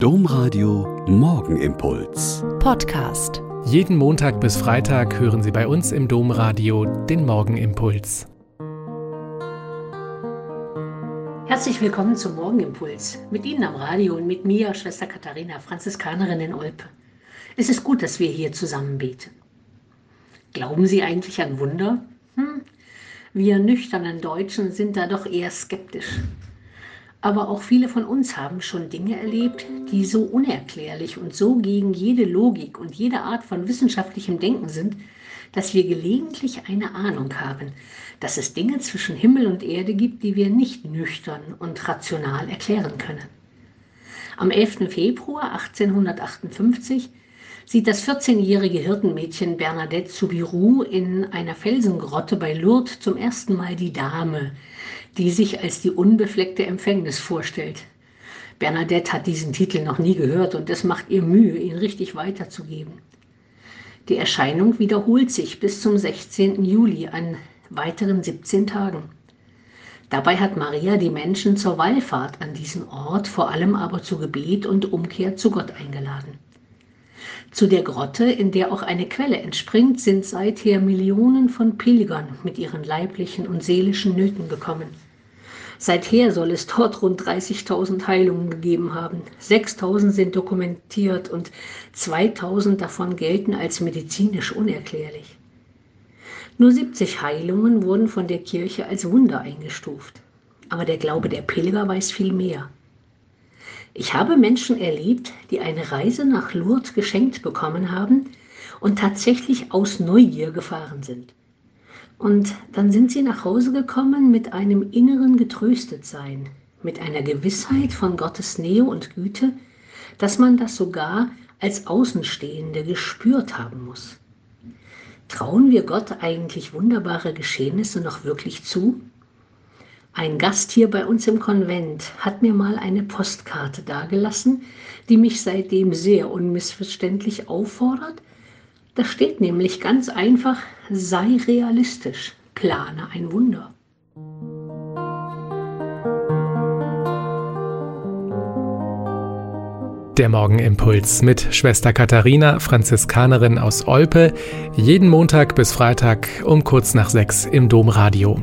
Domradio Morgenimpuls. Podcast. Jeden Montag bis Freitag hören Sie bei uns im Domradio den Morgenimpuls. Herzlich willkommen zum Morgenimpuls. Mit Ihnen am Radio und mit mir, Schwester Katharina, Franziskanerin in Olpe. Es ist gut, dass wir hier zusammen beten. Glauben Sie eigentlich an Wunder? Hm? Wir nüchternen Deutschen sind da doch eher skeptisch. Aber auch viele von uns haben schon Dinge erlebt, die so unerklärlich und so gegen jede Logik und jede Art von wissenschaftlichem Denken sind, dass wir gelegentlich eine Ahnung haben, dass es Dinge zwischen Himmel und Erde gibt, die wir nicht nüchtern und rational erklären können. Am 11. Februar 1858 sieht das 14-jährige Hirtenmädchen Bernadette Soubirous in einer Felsengrotte bei Lourdes zum ersten Mal die Dame, die sich als die unbefleckte Empfängnis vorstellt. Bernadette hat diesen Titel noch nie gehört und es macht ihr Mühe, ihn richtig weiterzugeben. Die Erscheinung wiederholt sich bis zum 16. Juli an weiteren 17 Tagen. Dabei hat Maria die Menschen zur Wallfahrt an diesen Ort, vor allem aber zu Gebet und Umkehr zu Gott eingeladen. Zu der Grotte, in der auch eine Quelle entspringt, sind seither Millionen von Pilgern mit ihren leiblichen und seelischen Nöten gekommen. Seither soll es dort rund 30.000 Heilungen gegeben haben. 6.000 sind dokumentiert und 2.000 davon gelten als medizinisch unerklärlich. Nur 70 Heilungen wurden von der Kirche als Wunder eingestuft. Aber der Glaube der Pilger weiß viel mehr. Ich habe Menschen erlebt, die eine Reise nach Lourdes geschenkt bekommen haben und tatsächlich aus Neugier gefahren sind. Und dann sind sie nach Hause gekommen mit einem inneren Getröstetsein, mit einer Gewissheit von Gottes Nähe und Güte, dass man das sogar als Außenstehende gespürt haben muss. Trauen wir Gott eigentlich wunderbare Geschehnisse noch wirklich zu? Ein Gast hier bei uns im Konvent hat mir mal eine Postkarte dagelassen, die mich seitdem sehr unmissverständlich auffordert, da steht nämlich ganz einfach, sei realistisch, plane ein Wunder. Der Morgenimpuls mit Schwester Katharina, Franziskanerin aus Olpe, jeden Montag bis Freitag um kurz nach sechs im Domradio.